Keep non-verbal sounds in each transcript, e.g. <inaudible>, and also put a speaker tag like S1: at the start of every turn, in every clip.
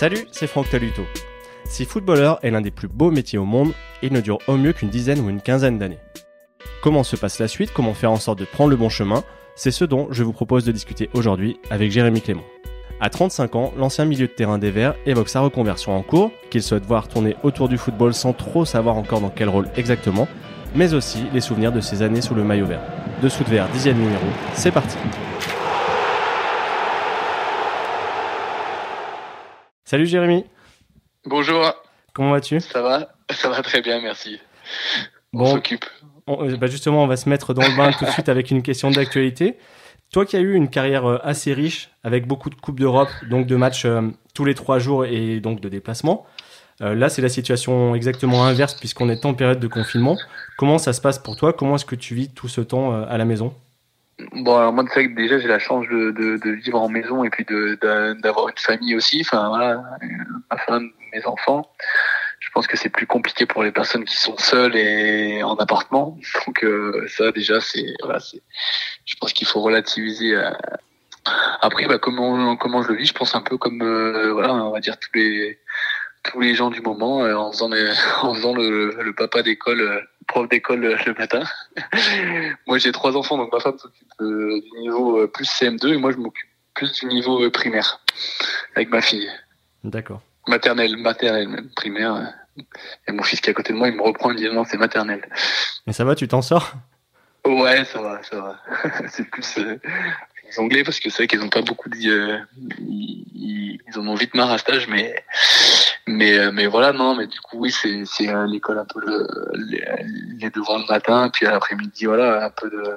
S1: Salut, c'est Franck Taluto. Si footballeur est l'un des plus beaux métiers au monde, il ne dure au mieux qu'une dizaine ou une quinzaine d'années. Comment se passe la suite, comment faire en sorte de prendre le bon chemin, c'est ce dont je vous propose de discuter aujourd'hui avec Jérémy Clément. À 35 ans, l'ancien milieu de terrain des Verts évoque sa reconversion en cours, qu'il souhaite voir tourner autour du football sans trop savoir encore dans quel rôle exactement, mais aussi les souvenirs de ses années sous le maillot vert. Dessous de verre, dixième numéro, c'est parti Salut Jérémy.
S2: Bonjour,
S1: Comment vas-tu?
S2: Ça va? Ça va très bien, merci. On
S1: Bon, on- euh, bah justement, on va se mettre dans le bain tout de suite avec une question d'actualité. Toi qui as eu une carrière euh, assez riche, avec beaucoup de Coupes d'Europe, donc de matchs euh, tous les trois jours et donc de déplacements, euh, là c'est la situation exactement inverse puisqu'on est en période de confinement. Comment ça se passe pour toi? Comment est-ce que tu vis tout ce temps euh, à la maison?
S2: Bon, alors moi, c'est vrai que déjà, j'ai la chance de, de, vivre en maison et puis d'avoir une famille aussi. Enfin, voilà, ma femme, mes enfants. Je pense que c'est plus compliqué pour les personnes qui sont seules et en appartement. Donc, euh, ça, déjà, c'est, voilà, je pense qu'il faut relativiser. euh. Après, bah, comment, comment je le vis, je pense un peu comme, euh, voilà, on va dire tous les, tous les gens du moment, en faisant, les- <laughs> en faisant le, le papa d'école, prof d'école euh, le matin. <laughs> moi, j'ai trois enfants, donc ma femme s'occupe euh, du niveau euh, plus CM2 et moi, je m'occupe plus du niveau primaire avec ma fille.
S1: D'accord.
S2: Maternelle, maternelle même, primaire. Et mon fils qui est à côté de moi, il me reprend, il me dit non, c'est maternelle.
S1: Et ça va, tu t'en sors?
S2: Ouais, ça va, ça va. <laughs> c'est plus euh, Anglais parce que c'est vrai qu'ils ont pas beaucoup dit. euh, ils, en ont vite marre à cet âge, mais mais euh, mais voilà, non, mais du coup oui, c'est c'est euh, l'école un peu le, les, devoirs le matin, puis à l'après-midi voilà un peu de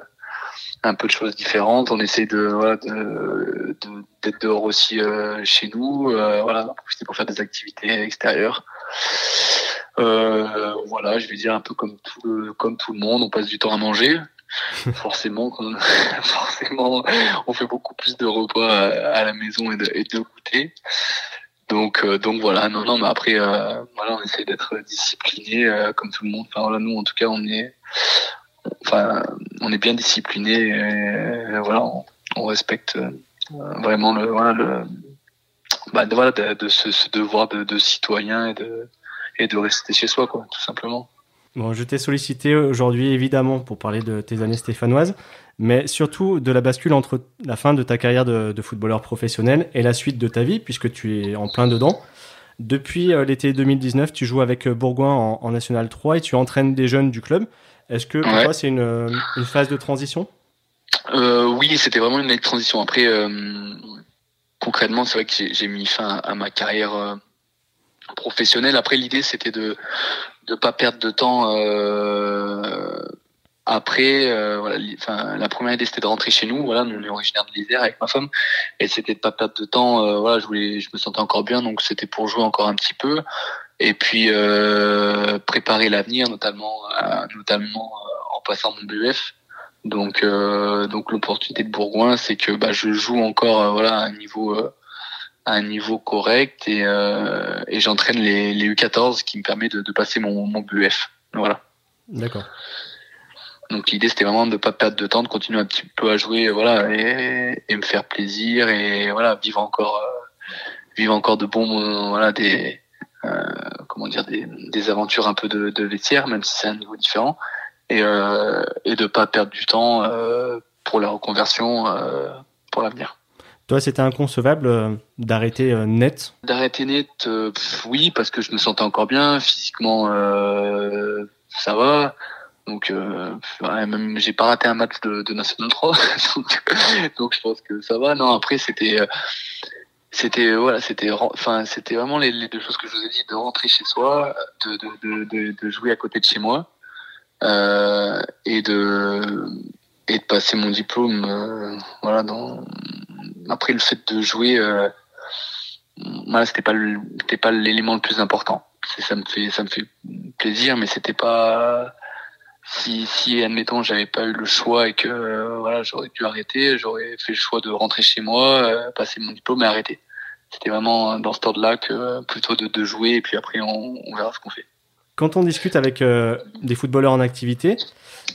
S2: un peu de choses différentes. On essaie de voilà de de- d'être dehors aussi euh, chez nous, euh, voilà, profiter pour faire des activités extérieures. Voilà, je vais dire un peu comme tout comme tout le monde, on passe du temps à manger. <laughs> <laughs> forcément, on fait beaucoup plus de repas à, la maison et de, goûter. Donc, euh, donc voilà, non, non, mais après, euh, voilà, on essaie d'être discipliné euh, comme tout le monde. Enfin voilà, nous, en tout cas, on est, bien discipliné. Voilà, on, respecte vraiment le, voilà, bah, ce, devoir de, de citoyen et de, et de rester chez soi, quoi, tout simplement.
S1: Bon, je t'ai sollicité aujourd'hui évidemment pour parler de tes années stéphanoises, mais surtout de la bascule entre la fin de ta carrière de, de footballeur professionnel et la suite de ta vie, puisque tu es en plein dedans. Depuis euh, l'été 2019, tu joues avec euh, Bourgoin en, en National 3 et tu entraînes des jeunes du club. Est-ce que pour
S2: Ouais.
S1: toi c'est une, une phase de transition?
S2: Euh, oui, c'était vraiment une année de transition. Après, euh, concrètement, c'est vrai que j'ai mis fin à ma carrière euh, professionnelle. Après, l'idée, c'était de de pas perdre de temps. euh, après, euh, voilà, enfin, la première idée, c'était de rentrer chez nous. Voilà, nous, on est originaire de l'Isère avec ma femme, et c'était de pas perdre de temps. euh, voilà, je voulais, je me sentais encore bien, donc c'était pour jouer encore un petit peu, et puis euh, préparer l'avenir, notamment, euh, notamment euh, en passant mon BEF. Donc, euh, donc l'opportunité de Bourgoin, c'est que bah, je joue encore voilà à un niveau à un niveau correct et, euh, et j'entraîne les, les U14 qui me permet de, de passer mon, mon BEF. Voilà.
S1: D'accord.
S2: Donc l'idée c'était vraiment de ne pas perdre de temps, de continuer un petit peu à jouer, voilà, et, et me faire plaisir et voilà vivre encore euh, vivre encore de bons voilà des euh, comment dire des, des aventures un peu de, de vestiaire, même si c'est un niveau différent et euh, et de pas perdre du temps euh, pour la reconversion euh, pour l'avenir.
S1: Toi, c'était inconcevable euh, d'arrêter euh, net?
S2: D'arrêter net, euh, pff, oui, parce que je me sentais encore bien physiquement, ça va. Donc, même j'ai pas raté un match de, de National 3, <laughs> donc, je pense que ça va. Non, après c'était, c'était voilà, c'était, enfin c'était vraiment les, les deux choses que je vous ai dit, de rentrer chez soi, de de, de, jouer à côté de chez moi, et de et de passer mon diplôme, voilà. Dans après le fait de jouer. Euh, voilà, c'était pas c'était pas l'élément le plus important. Ça me fait ça me fait plaisir, mais c'était pas si si admettons j'avais pas eu le choix et que euh, voilà j'aurais dû arrêter, j'aurais fait le choix de rentrer chez moi, euh, passer mon diplôme et arrêter. C'était vraiment dans ce ordre-là que euh, plutôt de, de jouer et puis après on, verra ce qu'on fait.
S1: Quand on discute avec euh, des footballeurs en activité,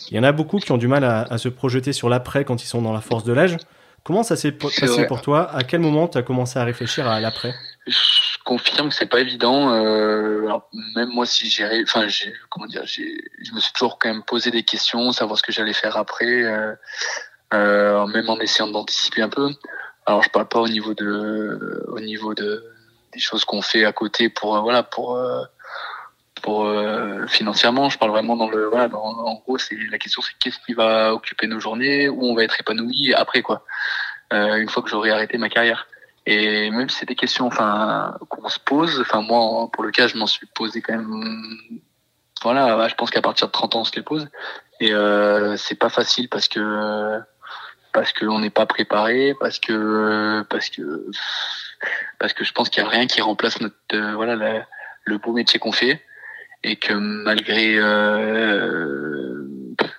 S1: il y en a beaucoup qui ont du mal à se projeter sur l'après quand ils sont dans la force de l'âge. Comment ça s'est passé pour toi? À quel moment tu as commencé à réfléchir à l'après?
S2: Je confirme que c'est pas évident. Euh, même moi, si j'ai, enfin, j'ai, comment dire, je me suis toujours quand même posé des questions, savoir ce que j'allais faire après, euh, euh, même en essayant d'anticiper un peu. Alors, je parle pas au niveau de, au niveau de des choses qu'on fait à côté pour, voilà, pour pour euh, financièrement, je parle vraiment dans le voilà, dans, en gros, c'est la question c'est qu'est-ce qui va occuper nos journées, où on va être épanoui après quoi, euh, une fois que j'aurai arrêté ma carrière. Et même si c'est des questions, enfin, qu'on se pose, enfin moi pour le cas, je m'en suis posé quand même. Voilà, bah, je pense qu'à partir de 30 ans, on se les pose. Et euh, c'est pas facile parce que parce qu'on n'est pas préparé, parce que parce que parce que je pense qu'il y a rien qui remplace notre euh, voilà le beau métier qu'on fait et que malgré euh,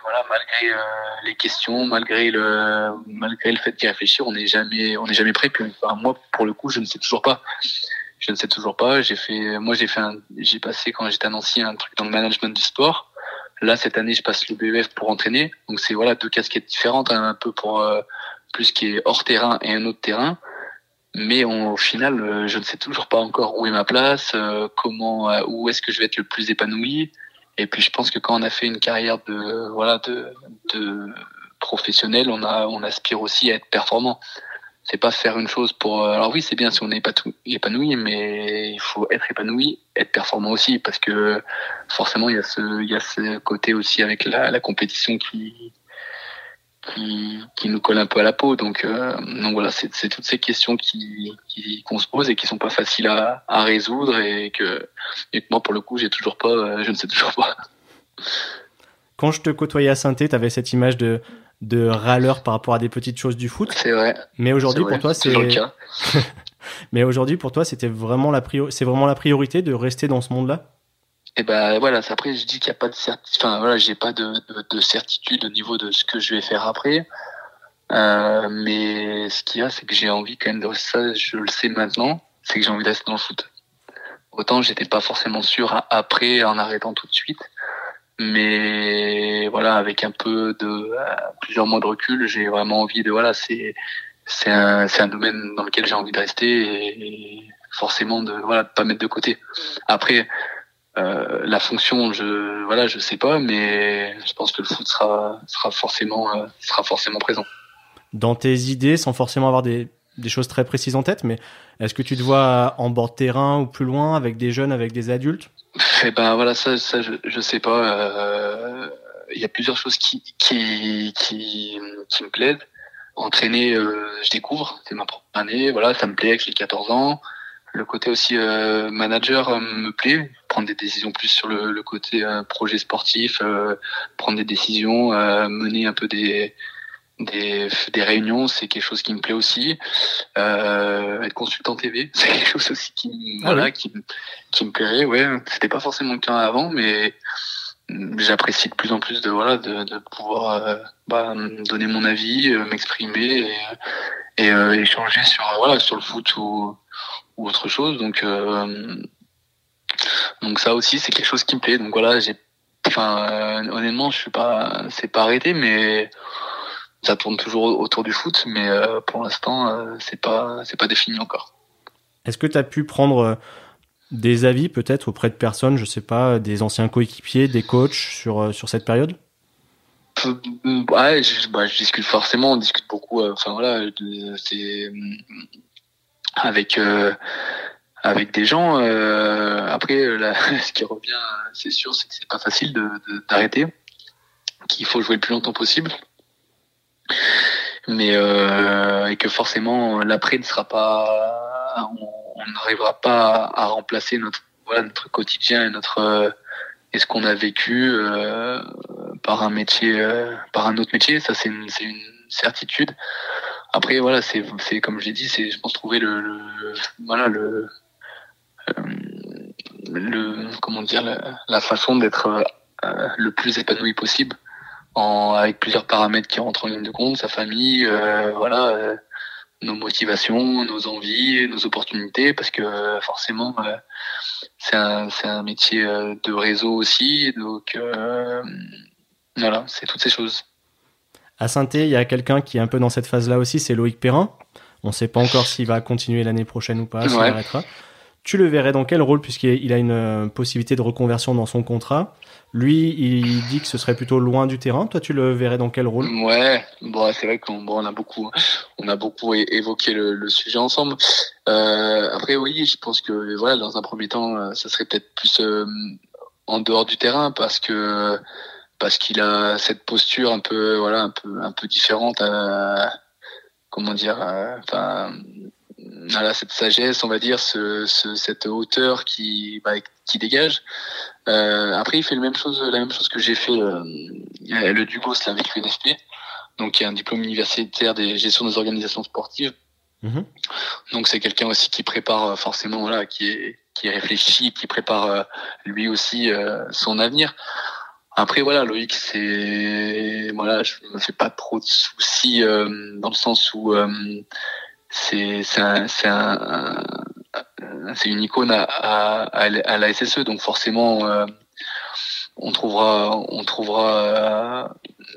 S2: voilà malgré euh, les questions malgré le malgré le fait d'y réfléchir on n'est jamais on n'est jamais prêt. Puis enfin, moi pour le coup je ne sais toujours pas. Je ne sais toujours pas. J'ai fait moi j'ai fait j'ai passé quand j'étais à Nancy un truc dans le management du sport. Là cette année je passe le BEF pour entraîner. Donc c'est voilà deux casquettes différentes hein, un peu pour euh, plus qui est hors terrain et un autre terrain mais au final, euh, je ne sais toujours pas encore où est ma place, euh, comment, euh, où est-ce que je vais être le plus épanoui. Et puis, je pense que quand on a fait une carrière de, voilà, de, de professionnel, on a, on aspire aussi à être performant. C'est pas faire une chose pour. Alors oui, c'est bien si on pas épanoui, mais il faut être épanoui, être performant aussi, parce que forcément, il y a ce, il y a ce côté aussi avec la, la compétition qui, qui, qui, nous colle un peu à la peau. Donc, euh, donc voilà, c'est toutes ces questions qui qu'on se pose et qui sont pas faciles à, à résoudre et que, et que moi pour le coup j'ai toujours pas, euh, je ne sais toujours pas.
S1: Quand je te côtoyais à saint tu avais cette image de de râleur par rapport à des petites choses du foot.
S2: C'est vrai.
S1: Mais aujourd'hui pour toi c'est <laughs> Mais aujourd'hui pour toi c'était vraiment la priorité, c'est vraiment la priorité de rester dans ce monde-là?
S2: Et ben voilà, après je dis qu'il n'y a pas de certitude, enfin voilà, j'ai pas de, de, certitude au niveau de ce que je vais faire après. Euh, mais ce qu'il y a, c'est que j'ai envie quand même de ça, je le sais maintenant, c'est que j'ai envie d'être dans le foot. Autant j'étais pas forcément sûr après en arrêtant tout de suite, mais voilà, avec un peu de euh, plusieurs mois de recul, j'ai vraiment envie de voilà, c'est c'est un c'est un domaine dans lequel j'ai envie de rester et, forcément de voilà de pas mettre de côté. Après euh, la fonction, je voilà, je sais pas, mais je pense que le foot sera sera forcément euh, sera forcément présent.
S1: Dans tes idées, sans forcément avoir des, des choses très précises en tête, mais est-ce que tu te vois en bord de terrain ou plus loin avec des jeunes, avec des adultes?
S2: Eh ben voilà, ça, ça je, je sais pas. Euh, il y a plusieurs choses qui qui qui, qui me plaisent. Entraîner, je découvre, c'est ma première année, voilà, ça me plaît avec les 14 ans. Le côté aussi euh, manager euh, me plaît, prendre des décisions plus sur le, le côté euh, projet sportif, prendre des décisions, mener un peu des, des, des réunions, c'est quelque chose qui me plaît aussi. être consultant TV, <laughs> c'est quelque chose aussi qui, ah voilà, qui, qui me plairait. Ouais, c'était pas forcément le cas avant, mais j'apprécie de plus en plus de voilà de, de pouvoir bah, donner mon avis, m'exprimer et, et échanger sur voilà sur le foot ou ou autre chose. Donc, euh, donc ça aussi, c'est quelque chose qui me plaît. Donc voilà, j'ai, enfin, euh, honnêtement, je suis pas, c'est pas arrêté, mais ça tourne toujours autour du foot. Mais euh, pour l'instant, c'est pas, c'est pas défini encore.
S1: Est-ce que tu as pu prendre des avis peut-être auprès de personnes, je sais pas, des anciens coéquipiers, des coachs sur, sur cette période?
S2: Ouais, je, bah, je, discute forcément, on discute beaucoup. Enfin voilà, c'est avec euh, avec des gens. Euh, après, là, <laughs> ce qui revient, c'est sûr, c'est que c'est pas facile de d'arrêter, qu'il faut jouer le plus longtemps possible, mais euh, et que forcément l'après ne sera pas, on n'arrivera pas à, remplacer notre voilà notre quotidien et notre et ce qu'on a vécu euh, par un métier, euh, par un autre métier. Ça, c'est une, une certitude. Après, voilà, c'est, c'est comme j'ai dit, c'est, je pense, trouver le, le voilà, le, euh, le, comment dire, la, façon d'être euh, le plus épanoui possible, en, avec plusieurs paramètres qui rentrent en ligne de compte, sa famille, euh, voilà, nos motivations, nos envies, nos opportunités, parce que forcément, c'est un, c'est un métier de réseau aussi, donc voilà, c'est toutes ces choses.
S1: À saint il y a quelqu'un qui est un peu dans cette phase-là aussi, c'est Loïc Perrin. On ne sait pas encore s'il va continuer l'année prochaine ou pas, s'il arrêtera. Tu le verrais dans quel rôle, puisqu'il a une euh, possibilité de reconversion dans son contrat Lui, il dit que ce serait plutôt loin du terrain. Toi, tu le verrais dans quel rôle?
S2: Ouais, bon, c'est vrai qu'on on a beaucoup, on a beaucoup évoqué le, sujet ensemble. Euh, après, oui, je pense que voilà, dans un premier temps, euh, ça serait peut-être plus en dehors du terrain, parce que parce qu'il a cette posture un peu, voilà, un peu, un peu différente. À, comment dire, enfin voilà, cette sagesse, on va dire, ce, ce, cette hauteur qui, bah, qui dégage. Euh, après, il fait la même chose, la même chose que j'ai fait euh, le Dugos là, avec l'UNFP, donc qui est un diplôme universitaire des gestions des organisations sportives. Mhm. Donc c'est quelqu'un aussi qui prépare euh, forcément, voilà, qui est qui réfléchit, qui prépare euh, lui aussi euh, son avenir. Après voilà, Loïc, c'est voilà, je me fais pas trop de soucis dans le sens où c'est c'est c'est un, c'est une icône à, à, à la SSE donc forcément euh, on trouvera on trouvera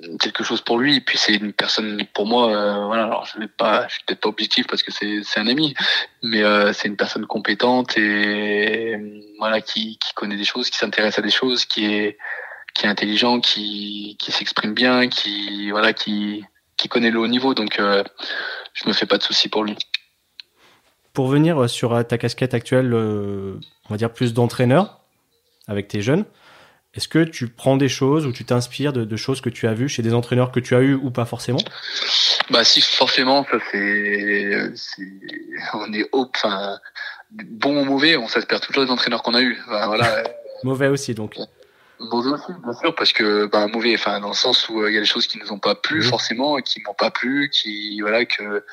S2: euh, quelque chose pour lui. Et puis c'est une personne pour moi euh, voilà alors je vais pas je suis peut-être pas objectif parce que c'est c'est un ami mais c'est une personne compétente et voilà qui qui connaît des choses qui s'intéresse à des choses qui est qui est intelligent qui qui s'exprime bien qui voilà qui qui connaît le haut niveau donc je me fais pas de soucis pour lui.
S1: Pour venir sur ta casquette actuelle, euh, on va dire plus d'entraîneur avec tes jeunes, est-ce que tu prends des choses ou tu t'inspires de, choses que tu as vues chez des entraîneurs que tu as eu ou pas forcément?
S2: Bah si forcément, ça c'est, on est enfin bon ou mauvais, on s'inspire toujours des entraîneurs qu'on a eu. voilà. <laughs>
S1: mauvais aussi donc.
S2: Mauvais aussi, bien sûr, parce que bah, mauvais, enfin dans le sens où euh, il y a des choses qui nous ont pas plu forcément, qui m'ont pas plu, qui voilà que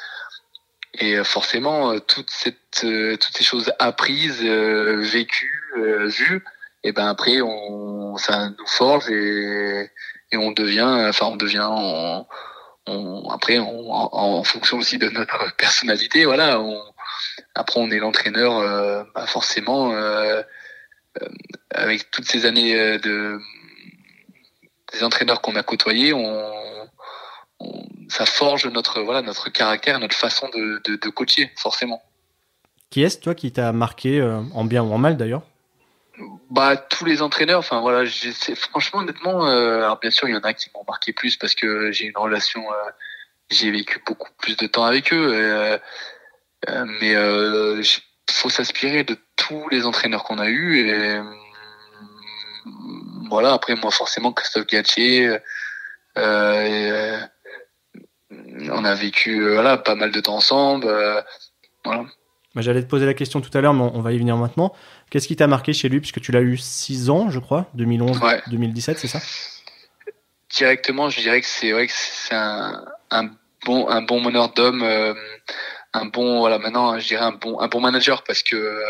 S2: et euh, forcément euh, toute cette toutes ces choses apprises, vécues, vues, et ben après on ça nous forge et et on devient, enfin on devient on, on, après on, en, fonction aussi de notre personnalité, voilà. On, après on est l'entraîneur, bah, forcément. Euh, avec toutes ces années euh, de des entraîneurs qu'on a côtoyés, on, ça forge notre voilà notre caractère, notre façon de, de, coacher forcément.
S1: Qui est-ce toi qui t'a marqué euh, en bien ou en mal d'ailleurs?
S2: Bah tous les entraîneurs enfin voilà franchement honnêtement alors bien sûr il y en a qui m'ont marqué plus parce que j'ai une relation j'ai vécu beaucoup plus de temps avec eux mais faut s'inspirer de tous les entraîneurs qu'on a eu et euh, voilà après moi forcément Christophe Gatier euh, euh, on a vécu voilà pas mal de temps ensemble voilà.
S1: Bah, J'allais te poser la question tout à l'heure, mais on va y venir maintenant. Qu'est-ce qui t'a marqué chez lui, puisque tu l'as eu 6 ans, je crois, 2011-2017, c'est ça?
S2: Directement, je dirais que c'est vrai que c'est un, un, bon, un bon meneur d'hommes, un bon voilà maintenant je dirais un bon un bon manager parce que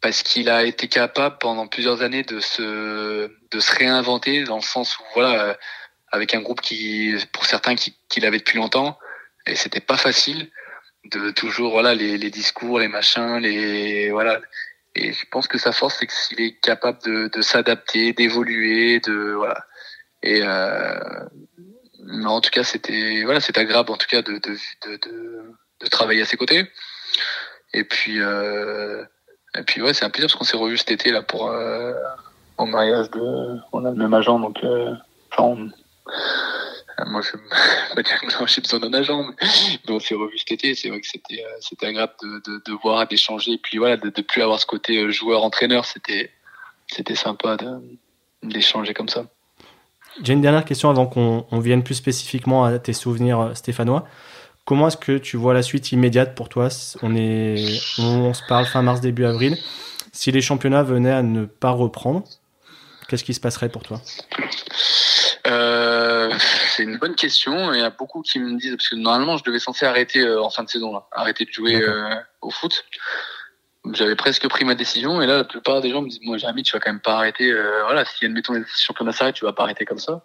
S2: parce qu'il a été capable pendant plusieurs années de se de se réinventer dans le sens où voilà avec un groupe qui pour certains qui, qui l'avait depuis longtemps. Et c'était pas facile de toujours voilà les, les discours les machins les voilà. Et je pense que sa force c'est qu'il est capable de, de s'adapter d'évoluer de voilà. Et euh, en tout cas, c'était voilà, c'est agréable en tout cas de de, de, de, travailler à ses côtés. Et puis euh, et puis ouais, c'est un plaisir parce qu'on s'est revu cet été là pour euh, au mariage de on a le même agent donc euh, enfin, moi je pas dire que j'ai besoin d'un agent mais, on s'est revu cet été c'est vrai que c'était euh, c'était agréable de, de, de voir d'échanger et puis voilà de, de plus avoir ce côté euh, joueur entraîneur c'était c'était sympa d'échanger comme ça
S1: j'ai une dernière question avant qu'on vienne plus spécifiquement à tes souvenirs euh, stéphanois. Comment est-ce que tu vois la suite immédiate pour toi? On est, on se parle fin mars début avril. Si les championnats venaient à ne pas reprendre, qu'est-ce qui se passerait pour toi?
S2: Euh, C'est une bonne question. Il y a beaucoup qui me disent parce que normalement je devais censé arrêter euh, en fin de saison là, arrêter de jouer au foot j'avais presque pris ma décision et là la plupart des gens me disent moi Jérémy tu vas quand même pas arrêter euh, voilà si admettons les championnats s'arrêtent tu vas pas arrêter comme ça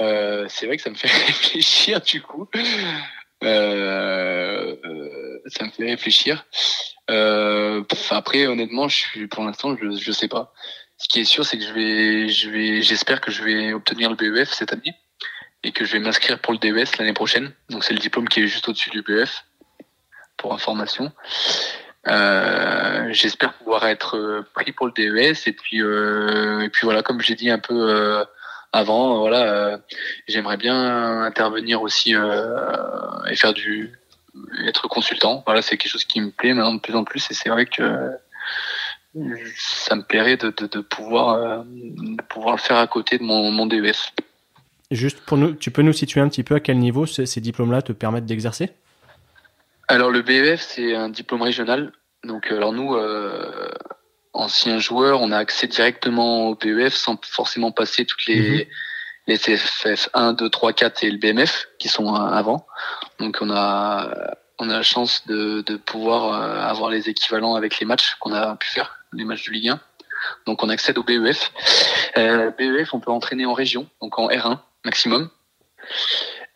S2: euh, c'est vrai que ça me fait <laughs> réfléchir du coup euh, euh, ça me fait réfléchir euh, après honnêtement je suis pour l'instant je je sais pas ce qui est sûr c'est que je vais je vais j'espère que je vais obtenir le BEF cette année et que je vais m'inscrire pour le DES l'année prochaine. Donc c'est le diplôme qui est juste au-dessus du BEF pour information. Euh, J'espère pouvoir être pris pour le DES et puis euh, et puis voilà comme j'ai dit un peu euh, avant voilà euh, j'aimerais bien intervenir aussi euh, et faire du être consultant voilà c'est quelque chose qui me plaît maintenant de plus en plus et c'est vrai que ça me plairait de, de, de pouvoir de pouvoir le faire à côté de mon, mon DES.
S1: Juste pour nous, tu peux nous situer un petit peu à quel niveau ces, ces diplômes-là te permettent d'exercer?
S2: Alors le BEF, c'est un diplôme régional. Donc alors nous, euh, anciens joueurs, on a accès directement au BEF sans forcément passer toutes les, mmh. les CFF 1, 2, 3, 4 et le BMF qui sont avant. Donc on a on a la chance de, de pouvoir avoir les équivalents avec les matchs qu'on a pu faire, les matchs de Ligue 1. Donc on accède au BEF. Euh, BEF, on peut entraîner en région, donc en R1 maximum.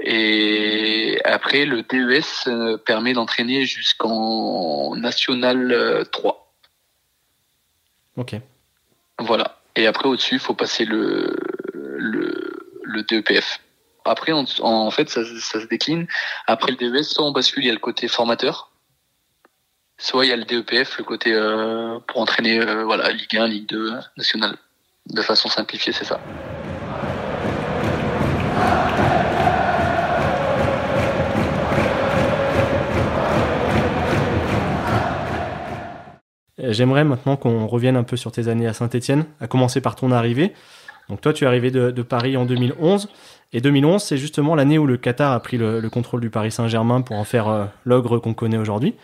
S2: Et après, le DES permet d'entraîner jusqu'en National 3.
S1: Ok.
S2: Voilà. Et après, au-dessus, il faut passer le, le, le DEPF. Après, en, en fait, ça, ça, se décline. Après le DES, soit on bascule, il y a le côté formateur. Soit il y a le DEPF, le côté euh, pour entraîner euh, voilà, Ligue 1, Ligue 2, nationale. De façon simplifiée, c'est ça.
S1: J'aimerais maintenant qu'on revienne un peu sur tes années à Saint-Etienne, à commencer par ton arrivée. Donc toi, tu es arrivé de, de Paris en 2011. Et 2011, c'est justement l'année où le Qatar a pris le, le contrôle du Paris Saint-Germain pour en faire euh, l'ogre qu'on connaît aujourd'hui.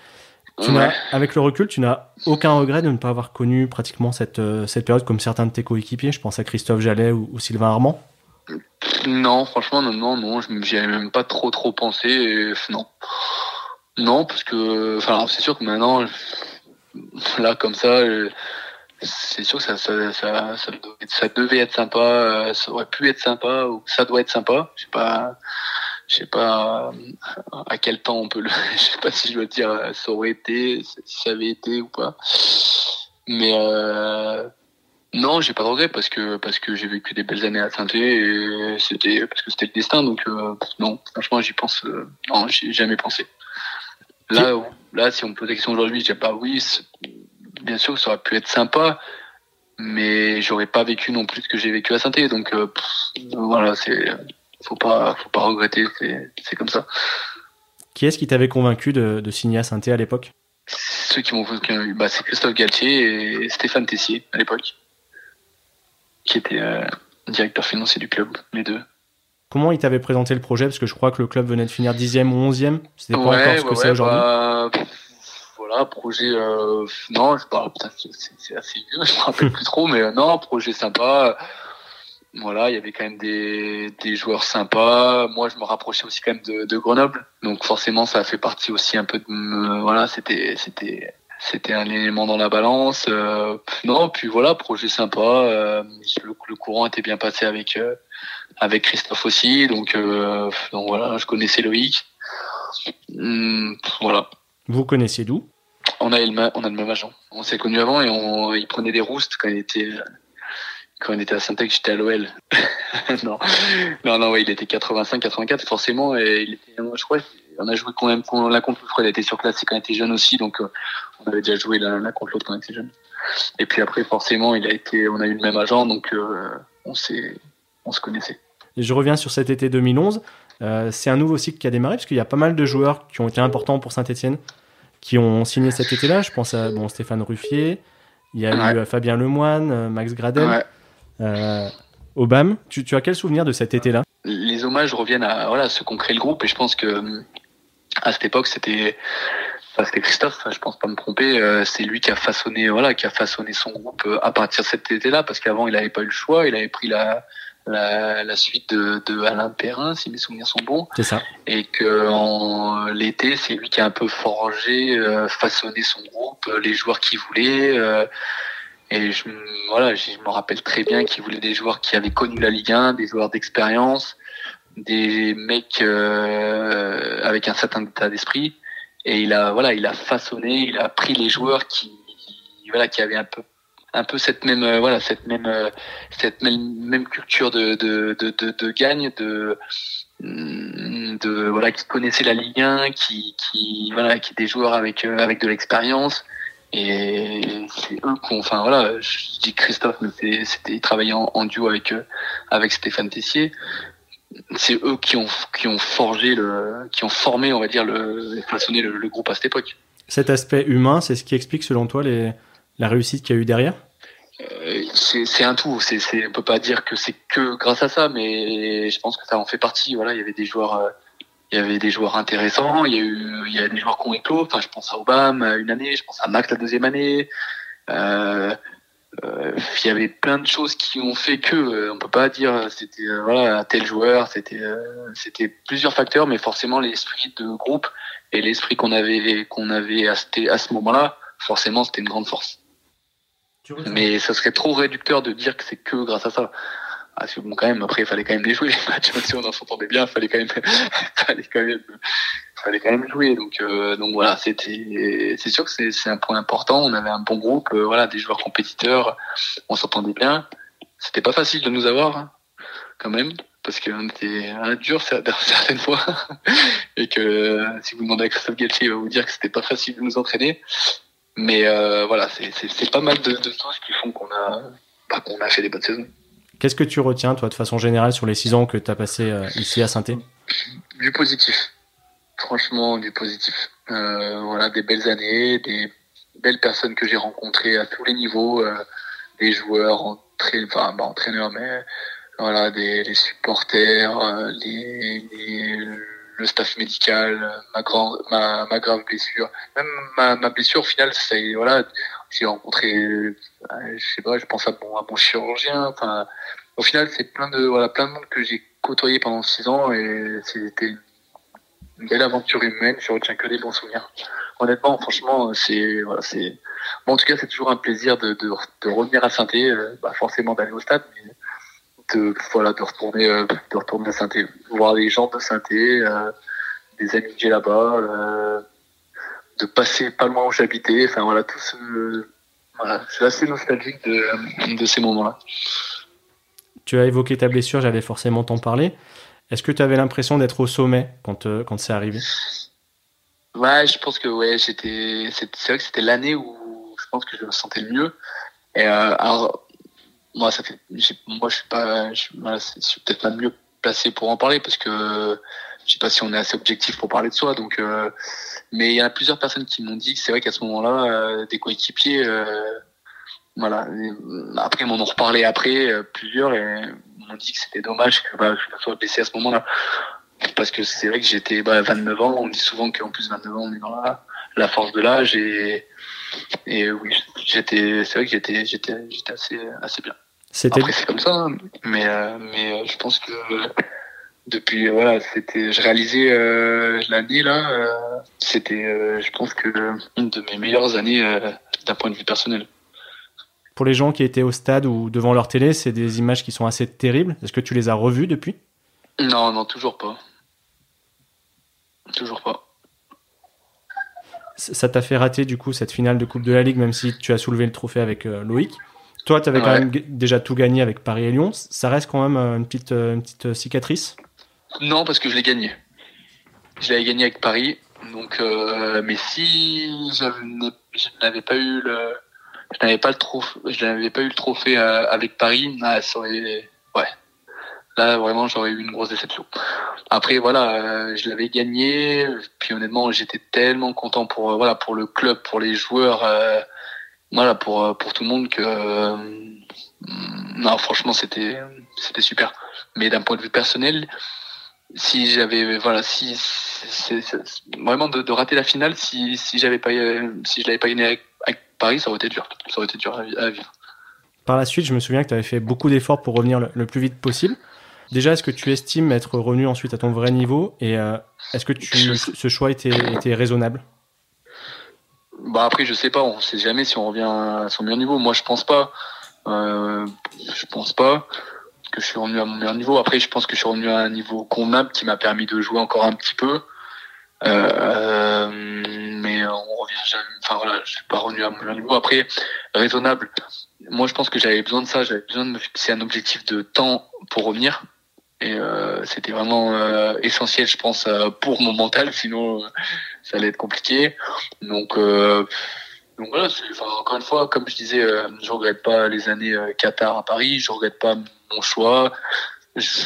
S1: Tu
S2: Ouais.
S1: avec le recul, tu n'as aucun regret de ne pas avoir connu pratiquement cette, euh, cette période comme certains de tes coéquipiers. Je pense à Christophe Jallet ou, ou Sylvain Armand.
S2: Non, franchement, non, non, non, je j'y avais même pas trop, trop pensé. Et, non, non, parce que, enfin, c'est sûr que maintenant, là, comme ça, c'est sûr que ça, ça, ça, ça, devait, être sympa, euh, ça aurait pu être sympa, ou ça doit être sympa. Je sais pas, je sais pas à quel temps on peut le, <laughs> je sais pas si je dois dire ça aurait été, si ça avait été ou pas. Mais euh, non, j'ai pas de regret parce que parce que j'ai vécu des belles années à saint et c'était parce que c'était le destin. Donc euh, non, franchement, j'y pense. Euh, non, j'ai jamais pensé. Là, là, si on me pose la question aujourd'hui, je dirais pas oui. Bien sûr, ça aurait pu être sympa, mais j'aurais pas vécu non plus ce que j'ai vécu à saint Donc euh, pff, voilà, c'est faut pas faut pas regretter. C'est comme ça.
S1: Qui est-ce qui t'avait convaincu de, de signer à saint à l'époque?
S2: Ceux qui m'ont convaincu, bah, c'est Christophe Galtier et Stéphane Tessier à l'époque qui était euh, directeur financier du club, les deux.
S1: Comment il t'avait présenté le projet? Parce que je crois que le club venait de finir 10e ou 11e. C'était pas
S2: ouais,
S1: encore ce que
S2: ouais,
S1: c'est aujourd'hui.
S2: Bah, voilà, projet. Euh, non, je parle. C'est assez vieux, <laughs> je me rappelle plus trop, mais euh, non, projet sympa. Voilà, il y avait quand même des, des joueurs sympas. Moi, je me rapprochais aussi quand même de, de Grenoble, donc forcément, ça a fait partie aussi un peu de. Voilà, c'était c'était c'était un élément dans la balance. Euh, non, puis voilà, projet sympa. Euh, le, le, courant était bien passé avec euh, avec Christophe aussi, donc euh, donc voilà, je connaissais Loïc. Hum, voilà.
S1: Vous connaissiez d'où?
S2: On a le on a le même agent. On s'est connus avant et on il prenait des roustes quand il était quand on était à Saint-Ex, j'étais à l'OL. <laughs> non, non, non, ouais, il était 85, 84 forcément et il était, je crois, on a joué quand même l'un contre l'autre. Il a été surclassé quand il était jeune aussi, donc euh, on avait déjà joué l'un contre l'autre quand il était jeune. Et puis après, forcément, il a été, on a eu le même agent, donc euh, on s'est, on se connaissait.
S1: Et je reviens sur cet été 2011. Euh, c'est un nouveau cycle qui a démarré parce qu'il y a pas mal de joueurs qui ont été importants pour Saint-Etienne qui ont signé cet été-là. Je pense à bon, Stéphane Ruffier, il y a ouais. eu Fabien Lemoine, Max Gradel. Ouais. Euh, Obama, tu, tu, as quel souvenir de cet été-là?
S2: Les hommages reviennent à voilà, ceux qui ont créé le groupe et je pense que à cette époque c'était c'était Christophe, je pense pas me tromper, euh, c'est lui qui a façonné voilà qui a façonné son groupe euh, à partir de cet été-là parce qu'avant il n'avait pas eu le choix, il avait pris la la, la suite de, de Alain Perrin si mes souvenirs sont bons.
S1: C'est ça.
S2: Et que en l'été c'est lui qui a un peu forgé, euh, façonné son groupe, les joueurs qu'il voulait. Euh, et je, voilà, je me rappelle très bien qu'il voulait des joueurs qui avaient connu la Ligue 1, des joueurs d'expérience, des mecs euh, avec un certain état d'esprit. Et il a, voilà, il a façonné, il a pris les joueurs qui, voilà, qui avaient un peu un peu cette même euh, voilà cette même euh, cette même, même culture de de, de, de, gagne de mm, de voilà qui connaissaient la Ligue 1 qui qui voilà qui des joueurs avec euh, avec de l'expérience. Et c'est eux qui ont enfin voilà je dis Christophe mais c'était il en, duo avec avec Stéphane Tessier. C'est eux qui ont qui ont forgé le qui ont formé on va dire le façonné le, le groupe à cette époque.
S1: Cet aspect humain c'est ce qui explique selon toi les la réussite qu'il y a eu derrière?
S2: Euh, c'est un tout. C'est, c'est, on peut pas dire que c'est que grâce à ça, mais je pense que ça en fait partie. Voilà, il y avait des joueurs, euh, il y avait des joueurs intéressants. Il y a eu, il y a des joueurs qui ont éclos. Enfin, je pense à Obama une année, je pense à Max la deuxième année. Euh, il y avait plein de choses qui ont fait que on peut pas dire c'était voilà tel joueur. C'était c'était plusieurs facteurs, mais forcément l'esprit de groupe et l'esprit qu'on avait qu'on avait à ce moment-là, forcément c'était une grande force. Mais ça serait trop réducteur de dire que c'est que grâce à ça. Ah, bon, quand même, après, il fallait quand même les jouer, les matchs, si on s'entendait bien, il fallait quand même, <laughs> fallait quand même, fallait quand même jouer. Donc, euh, donc voilà, c'était, c'est sûr que c'est, un point important. On avait un bon groupe, euh, voilà, des joueurs compétiteurs, on s'entendait bien. C'était pas facile de nous avoir, hein, quand même, parce qu'on était un dur <laughs> certaines fois, et que si vous demandez à Christophe Galtier, il va vous dire que c'était pas facile de nous entraîner. Mais euh, voilà, c'est pas mal de, de, choses qui font qu'on a, bah, qu'on a fait des bonnes saisons.
S1: Qu'est-ce que tu retiens, toi, de façon générale, sur les six ans que tu as passé euh, ici à saint
S2: Du positif. Franchement, du positif. Euh, voilà, des belles années, des belles personnes que j'ai rencontrées à tous les niveaux, euh, des joueurs, entra... enfin, bah, entraîneurs, mais voilà, des les supporters, euh, les, les le staff médical, ma grande, ma, ma grave blessure, même ma, ma blessure au final, c'est voilà, j'ai rencontré, euh, je sais pas, je pense à mon, à mon chirurgien. Enfin, au final, c'est plein de voilà, plein de monde que j'ai côtoyé pendant six ans et c'était une belle aventure humaine. Je retiens que des bons souvenirs. Honnêtement, franchement, c'est voilà, c'est bon, en tout cas, c'est toujours un plaisir de, de, de revenir à saint euh, bah, forcément d'aller au stade, mais de voilà de retourner euh, de retourner à saint voir les gens de saint euh, des amis que j'ai là-bas euh, de passer pas loin où j'habitais. Enfin voilà tout ce voilà je suis assez nostalgique de, de ces moments-là.
S1: Tu as évoqué ta blessure j'allais forcément t'en parler. Est-ce que tu avais l'impression d'être au sommet quand quand c'est arrivé?
S2: Ouais je pense que ouais j'étais c'est vrai que c'était l'année où je pense que je me sentais le mieux. Et alors moi, ça fait, moi, je suis pas, je, je suis peut-être pas mieux placé pour en parler parce que je sais pas si on est assez objectif pour parler de soi. Donc, euh, mais il y a plusieurs personnes qui m'ont dit que c'est vrai qu'à ce moment-là, euh, des coéquipiers, euh, voilà. Après, ils m'en ont reparlé après euh, plusieurs et m'ont dit que c'était dommage que bah, je me sois blessé à ce moment-là parce que c'est vrai que j'étais bah, 29 ans. On dit souvent qu'en plus 29 ans, on est dans la, la force de l'âge et et oui, j'étais, c'est vrai que j'étais, j'étais, j'étais assez, assez bien. C'était. Après, c'est comme ça, hein. mais, euh, mais euh, je pense que depuis, voilà, c'était, je réalisais euh, l'année là, euh, c'était, euh, je pense que une de mes meilleures années d'un point de vue personnel.
S1: Pour les gens qui étaient au stade ou devant leur télé, c'est des images qui sont assez terribles. Est-ce que tu les as revues depuis?
S2: Non, non, toujours pas. Toujours pas
S1: ça t'a fait rater du coup cette finale de Coupe de la Ligue, même si tu as soulevé le trophée avec euh, Loïc. Toi, tu avais quand même déjà tout gagné avec Paris et Lyon. Ça reste quand même euh, une petite, euh, une petite cicatrice?
S2: Non, parce que je l'ai gagné. Je l'avais gagné avec Paris. Donc, mais si je n'avais pas eu le, je n'avais pas le trophée, je n'avais pas eu le trophée avec Paris, ah, ça aurait, ouais, Là, vraiment, j'aurais eu une grosse déception. Après, voilà, euh, je l'avais gagné. Puis honnêtement, j'étais tellement content pour euh, voilà pour le club, pour les joueurs, euh, voilà pour pour tout le monde que non, franchement, c'était c'était super. Mais d'un point de vue personnel, si j'avais voilà si vraiment de, rater la finale si si j'avais pas si je l'avais pas gagné avec, Paris ça aurait été dur ça aurait été dur à, vivre
S1: par la suite je me souviens que tu avais fait beaucoup d'efforts pour revenir le, plus vite possible Déjà, est-ce que tu estimes être revenu ensuite à ton vrai niveau et euh, est-ce que tu, ce choix était, était raisonnable?
S2: Bah après, je sais pas. On sait jamais si on revient à son meilleur niveau. Moi, je pense pas. Euh, je pense pas que je suis revenu à mon meilleur niveau. Après, je pense que je suis revenu à un niveau convenable qui m'a permis de jouer encore un petit peu. Euh, mais on revient jamais. Enfin voilà, je suis pas revenu à mon niveau. Après, raisonnable. Moi, je pense que j'avais besoin de ça. J'avais besoin de me fixer un objectif de temps pour revenir. Et euh, c'était vraiment euh, essentiel, je pense, euh, pour mon mental. Sinon, ça allait être compliqué. Donc, donc voilà. Encore une fois, comme je disais, je regrette pas les années Qatar à Paris. Je regrette pas mon choix.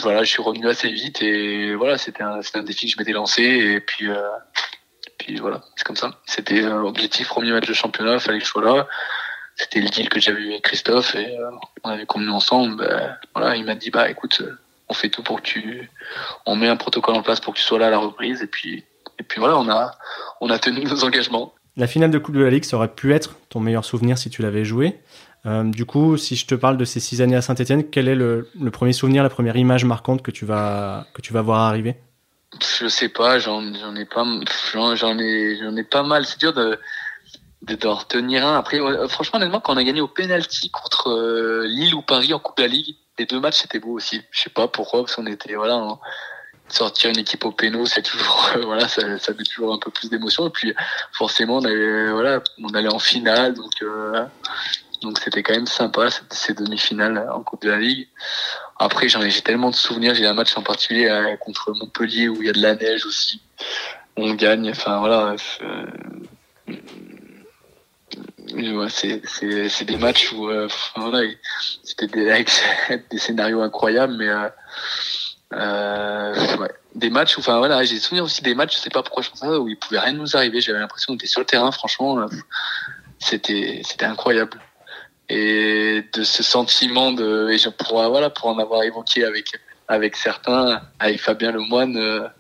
S2: Voilà, je suis revenu assez vite et voilà, c'était un, un défi que je m'étais lancé et puis puis voilà, c'est comme ça. C'était objectif, premier match de championnat, fallait que je sois là. C'était le deal que j'avais eu avec Christophe et on avait convenu ensemble. Ben, voilà, il m'a dit bah écoute, on fait tout pour que tu, on met un protocole en place pour que tu sois là à la reprise et puis, et puis voilà, on a, on a tenu nos engagements.
S1: La finale de Coupe de la Ligue, ça aurait pu être ton meilleur souvenir si tu l'avais joué. Euh, du coup, si je te parle de ces six années à Saint-Etienne, quel est le, premier souvenir, la première image marquante que tu vas, que tu vas voir arriver?
S2: Je sais pas, j'en ai pas, j'en ai, j'en ai pas mal. C'est dur de, de, retenir un. Après, franchement, honnêtement, quand on a gagné au penalty contre euh, Lille ou Paris en Coupe de la Ligue, les deux matchs c'était beau aussi. Je sais pas pourquoi, parce qu'on était voilà sortir une équipe au péno, <laughs> c'est toujours voilà, ça, ça met toujours un peu plus d'émotion. Et puis forcément, on allait voilà, on allait en finale, donc euh, donc c'était quand même sympa ces demi-finales en Coupe de la Ligue. Après, j'en ai j'ai tellement de souvenirs. J'ai un match en particulier euh, contre Montpellier où il y a de la neige aussi. On gagne. Enfin voilà. Euh, c'est des matchs où euh, c'était des, <laughs> des scénarios incroyables, mais euh, euh, ouais. des matchs où, enfin voilà, j'ai souvenir aussi des matchs, je sais pas pourquoi je pense ça, où il pouvait rien nous arriver. J'avais l'impression qu'on était sur le terrain, franchement, c'était c'était incroyable. Et de ce sentiment de, et je pourrais, voilà, pour en avoir évoqué avec avec certains, avec Fabien Lemoine.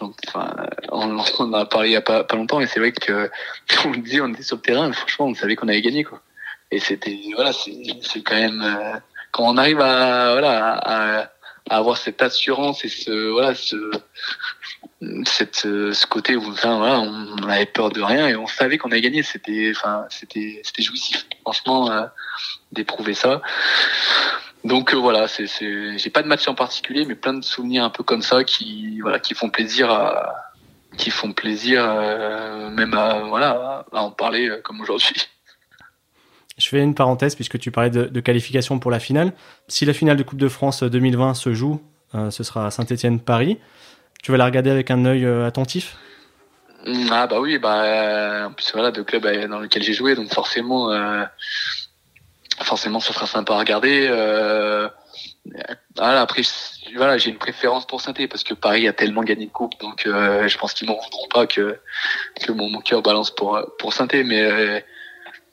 S2: Euh, enfin, on, en a parlé il y a pas, pas longtemps, et c'est vrai que, <laughs> on dit, on était sur le terrain, franchement, on savait qu'on avait gagné, quoi. Et c'était, voilà, c'est quand même, euh, quand on arrive à, voilà, à, à, avoir cette assurance et ce, voilà, ce, cette, ce côté où, enfin, voilà, on, avait peur de rien et on savait qu'on avait gagné. C'était, enfin, c'était, c'était jouissif, franchement, euh, d'éprouver ça. Donc euh, voilà, c'est, c'est, j'ai pas de match en particulier, mais plein de souvenirs un peu comme ça qui, voilà, qui font plaisir à, qui font plaisir euh, même à, voilà, à en parler euh, comme aujourd'hui.
S1: Je fais une parenthèse puisque tu parlais de, de, qualification pour la finale. Si la finale de Coupe de France 2020 se joue, ce sera à Saint-Étienne-Paris. Tu vas la regarder avec un œil attentif?
S2: Ah bah oui, bah en plus voilà, de club dans lequel j'ai joué, donc forcément forcément ça sera sympa à regarder. Euh, après voilà, j'ai une préférence pour saint parce que Paris a tellement gagné de coupe, donc euh, je pense qu'ils m'en voudront pas que que mon, mon cœur balance pour pour saint mais euh,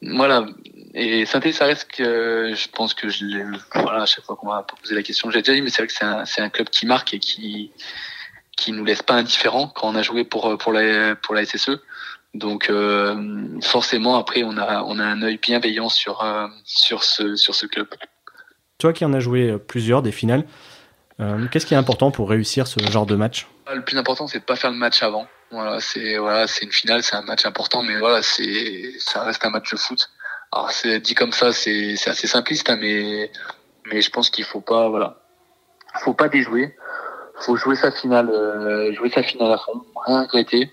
S2: voilà. Et saint ça reste que je pense que je voilà à chaque fois qu'on m'a posé la question, j'ai déjà dit, mais c'est vrai que c'est un c'est un club qui marque et qui qui nous laisse pas indifférents quand on a joué pour pour la pour la SSE. Donc euh, forcément après on a on a un œil bienveillant sur euh, sur ce sur ce club.
S1: Toi qui en as joué plusieurs des finales, euh, qu'est-ce qui est important pour réussir ce genre de match?
S2: Le plus important c'est de pas faire le match avant. Voilà, c'est voilà, c'est une finale, c'est un match important, mais voilà, c'est ça reste un match de foot. Alors c'est dit comme ça, c'est c'est assez simpliste, hein, mais mais je pense qu'il faut pas voilà, faut pas déjouer, faut jouer sa finale, jouer sa finale à fond, rien regretter et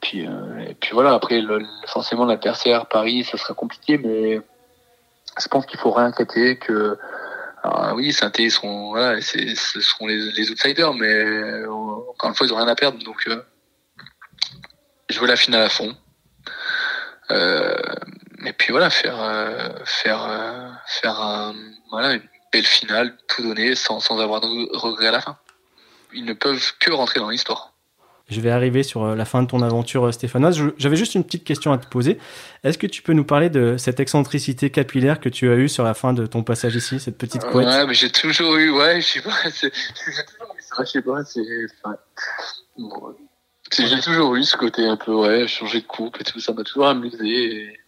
S2: puis, euh, et puis voilà, après, le, forcément, la tertiaire, Paris, ça sera compliqué, mais je pense qu'il faut rien inquiéter, que alors, oui, saint seront, voilà, ce seront les, outsiders, mais euh, encore une fois, ils n'ont rien à perdre. Donc, euh, jouer la finale à fond. Euh, et puis voilà, faire, euh, faire, euh, faire voilà, une belle finale, tout donner sans, sans avoir de regrets à la fin. Ils ne peuvent que rentrer dans l'histoire.
S1: Je vais arriver sur euh, la fin de ton aventure euh, stéphanoise. J'avais juste une petite question à te poser. Est-ce que tu peux nous parler de cette excentricité capillaire que tu as eue sur la fin de ton passage ici, cette petite couette?
S2: Ouais, mais j'ai toujours eu, ouais, je sais pas, j'ai toujours eu ça, je sais pas, c'est, bon, j'ai toujours eu ce côté un peu, ouais, changer de coupe et tout, ça m'a toujours amusé. Et...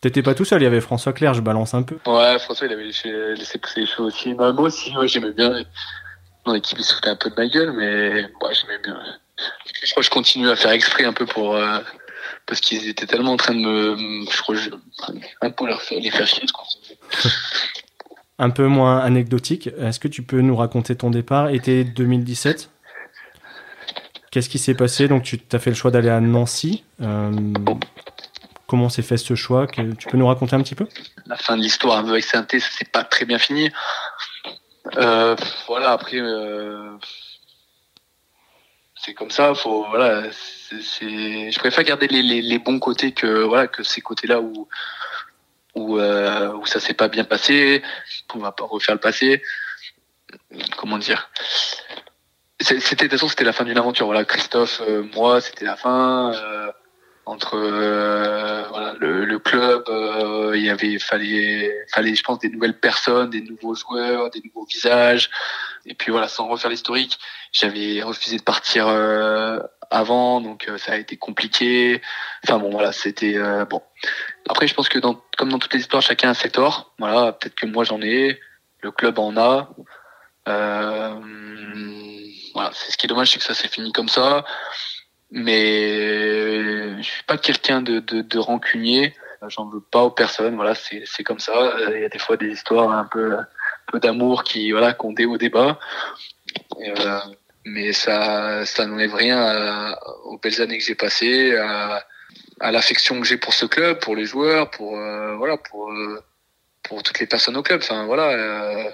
S1: T'étais pas tout seul, il y avait François Claire, je balance un peu.
S2: Ouais, François, il avait laissé, laissé pousser les cheveux aussi. Bah, moi aussi, ouais, j'aimais bien. Mon équipe, il se foutait un peu de ma gueule, mais ouais, j'aimais bien. Je crois que je continue à faire exprès un peu pour euh, parce qu'ils étaient tellement en train de me, je crois, un peu leur faire, les faire chier. <laughs>
S1: un peu moins anecdotique. Est-ce que tu peux nous raconter ton départ été 2017 Qu'est-ce qui s'est passé? Donc, tu as fait le choix d'aller à Nancy. comment s'est fait ce choix? Tu peux nous raconter un petit peu?
S2: La fin de l'histoire avec saint ça s'est pas très bien fini. voilà, après, c'est comme ça. Faut voilà, c'est, je préfère garder les, bons côtés que voilà que ces côtés-là où où, euh, où ça s'est pas bien passé. On va pas refaire le passé. Comment dire? C'était de toute façon c'était la fin d'une aventure. Voilà, Christophe, euh, moi, c'était la fin. Euh, entre euh, voilà, le, club, euh, il y avait fallait fallait je pense des nouvelles personnes, des nouveaux joueurs, des nouveaux visages. Et puis voilà, sans refaire l'historique, j'avais refusé de partir euh, avant, donc ça a été compliqué. Enfin bon voilà, c'était bon. Après, je pense que comme dans toutes les histoires, chacun a ses torts. Voilà, peut-être que moi j'en ai, le club en a. Voilà, c'est ce qui est dommage, c'est que ça s'est fini comme ça mais je suis pas quelqu'un de, de, de rancunier. J'en veux pas aux personnes. Voilà, c'est c'est comme ça. Il y a des fois des histoires un peu peu d'amour qui voilà qu'on dé au débat. Euh, mais ça ça n'enlève rien aux belles années que j'ai passées, à, à l'affection que j'ai pour ce club, pour les joueurs, pour euh, voilà pour euh, pour toutes les personnes au club. Enfin voilà. Euh,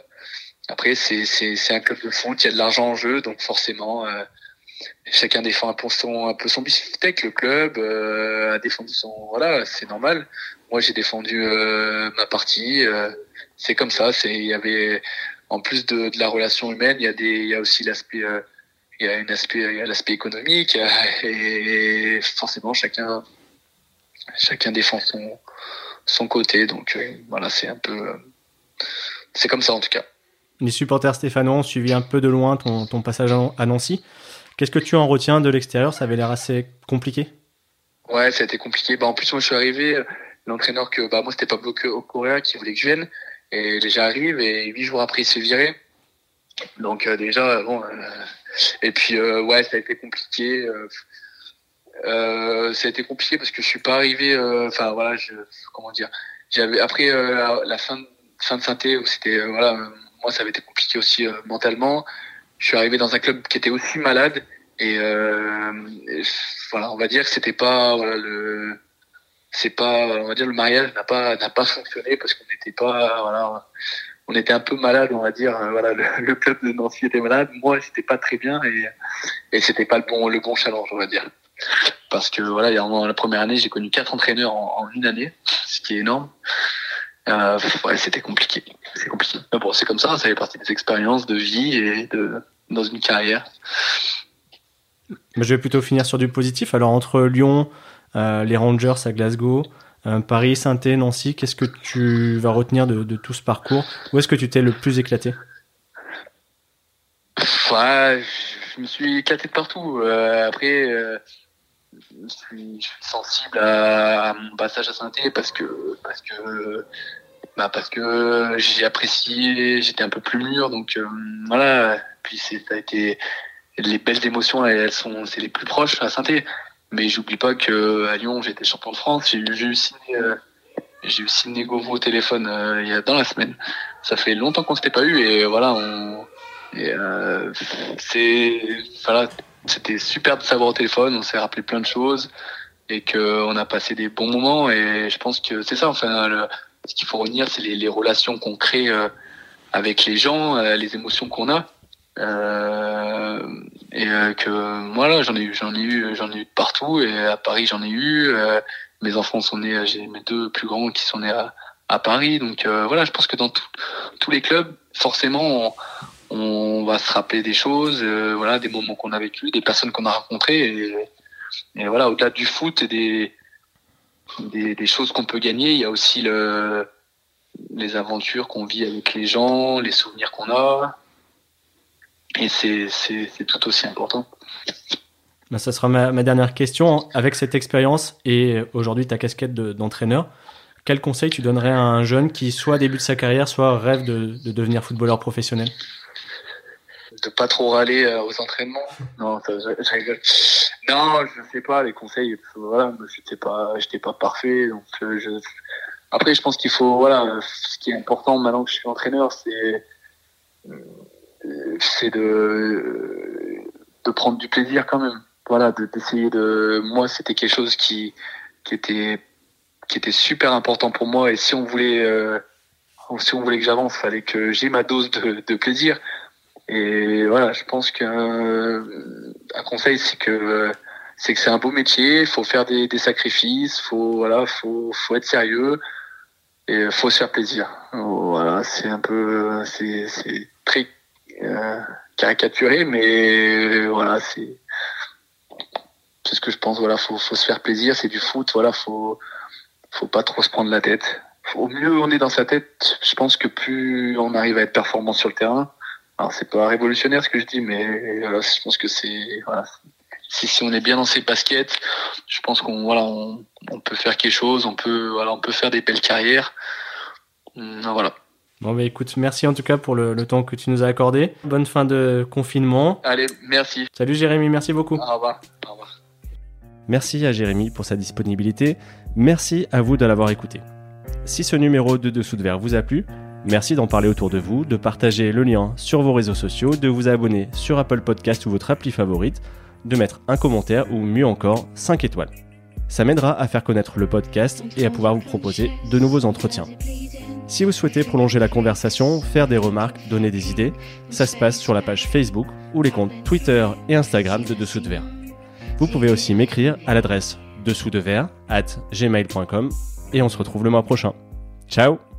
S2: après c'est c'est c'est un club de il y a de l'argent en jeu, donc forcément chacun défend un peu son un le club euh, a défendu son voilà c'est normal. Moi j'ai défendu euh, ma partie euh, c'est comme ça c'est il y avait en plus de, la relation humaine il y a aussi l'aspect il y a aspect il y a l'aspect économique <laughs> et forcément chacun chacun défend son son côté donc voilà c'est un peu c'est comme ça en tout cas.
S1: Les supporters stéphanois ont suivi un peu de loin ton, ton passage à Nancy Qu'est-ce que tu en retiens de l'extérieur? Ça avait l'air assez compliqué.
S2: Ouais, ça a été compliqué. Bah, en plus, moi, je suis arrivé, euh, l'entraîneur que, bah, moi, c'était Pablo Correa qui voulait que je vienne. Et j'arrive et huit jours après, il se virait. Donc, euh, déjà, bon, euh, et puis, ouais, ça a été compliqué. ça a été compliqué parce que je suis pas arrivé, enfin, voilà, je, comment dire, j'avais, après, la fin, fin de synthé c'était, voilà, moi, ça avait été compliqué aussi mentalement je suis arrivé dans un club qui était aussi malade et, euh, voilà, on va dire que c'était pas voilà, le c'est pas on va dire le mariage n'a pas n'a pas fonctionné parce qu'on n'était pas voilà on était un peu malade on va dire voilà le, club de Nancy était malade moi c'était pas très bien et et c'était pas le bon le bon challenge on va dire. Parce que voilà la première année j'ai connu quatre entraîneurs en, en, une année ce qui est énorme euh, ouais, c'était compliqué c'est compliqué mais bon c'est comme ça ça fait partie des expériences de vie et de dans une carrière.
S1: Je vais plutôt finir sur du positif. Alors entre Lyon, euh, les Rangers à Glasgow, euh, Paris, saint Nancy, qu'est-ce que tu vas retenir de, tout ce parcours? Où est-ce que tu t'es le plus éclaté?
S2: Ouais, je me suis éclaté de partout. Après, je suis, sensible à, mon passage à saint parce que parce que bah parce que j'ai apprécié, j'étais un peu plus mûr, donc voilà puis ça a été les belles émotions, elles sont, c'est les plus proches à saint Mais j'oublie pas que à Lyon, j'étais champion de France. J'ai eu signé, euh, j'ai eu signé Gauvreau au téléphone euh, il y a dans la semaine. Ça fait longtemps qu'on s'était pas eu et voilà, on, et, euh, c'est, voilà, c'était super de savoir au téléphone. On s'est rappelé plein de choses et que on a passé des bons moments. Et je pense que c'est ça. Enfin, le, ce qu'il faut retenir, c'est les, relations qu'on crée euh, avec les gens, les émotions qu'on a. Euh, et euh, que voilà, j'en ai eu, j'en ai eu, j'en ai eu partout. Et à Paris, j'en ai eu. Euh, mes enfants sont nés, j'ai mes deux plus grands qui sont nés à, à Paris. Donc voilà, je pense que dans tous les clubs, forcément, on, va se rappeler des choses, voilà, des moments qu'on a vécu, des personnes qu'on a rencontrées. Et, voilà, au-delà du foot et des, choses qu'on peut gagner, il y a aussi le, les aventures qu'on vit avec les gens, les souvenirs qu'on a. Et c'est tout aussi important.
S1: Ben, ça sera ma, dernière question. Avec cette expérience et aujourd'hui ta casquette d'entraîneur, quel conseil tu donnerais à un jeune qui soit débute sa carrière, soit rêve de, de devenir footballeur professionnel?
S2: De pas trop râler euh, aux entraînements. <laughs> Non, ça, je, rigole. Non, je sais pas les conseils. Voilà, j'étais pas, j'étais pas parfait. Donc euh, je... après, je pense qu'il faut voilà, ce qui est important maintenant que je suis entraîneur, c'est c'est de, de prendre du plaisir quand même. voilà, d'essayer de, moi, c'était quelque chose qui, qui était, qui était super important pour moi. Et si on voulait, euh, si on voulait que j'avance, fallait que j'ai ma dose de, de, plaisir. Et voilà, je pense que euh, un conseil, c'est que c'est que c'est un beau métier. Il faut faire des, sacrifices. Faut voilà, faut, faut être sérieux et faut se faire plaisir. Voilà, c'est un peu, c'est, c'est très euh, caricaturé, mais voilà, c'est c'est ce que je pense. Voilà, faut, faut se faire plaisir. C'est du foot. Voilà, faut, faut pas trop se prendre la tête. Au mieux on est dans sa tête, je pense que plus on arrive à être performant sur le terrain. Alors c'est pas révolutionnaire ce que je dis, mais voilà, je pense que c'est voilà. Si, si on est bien dans ses baskets, je pense qu'on voilà, on, on, peut faire quelque chose. On peut voilà, on peut faire des belles carrières. Hum, voilà.
S1: Bon, bah écoute, merci en tout cas pour le, le, temps que tu nous as accordé. Bonne fin de confinement.
S2: Allez, merci.
S1: Salut Jérémy, merci beaucoup.
S2: Au revoir. Au revoir.
S1: Merci à Jérémy pour sa disponibilité. Merci à vous de l'avoir écouté. Si ce numéro de Dessous de Verre vous a plu, merci d'en parler autour de vous, de partager le lien sur vos réseaux sociaux, de vous abonner sur Apple Podcast ou votre appli favorite, de mettre un commentaire ou mieux encore 5 étoiles. Ça m'aidera à faire connaître le podcast et à pouvoir vous proposer de nouveaux entretiens. Si vous souhaitez prolonger la conversation, faire des remarques, donner des idées, ça se passe sur la page Facebook ou les comptes Twitter et Instagram de Dessous de Verre. Vous pouvez aussi m'écrire à l'adresse dessous de verre at gmail.com et on se retrouve le mois prochain. Ciao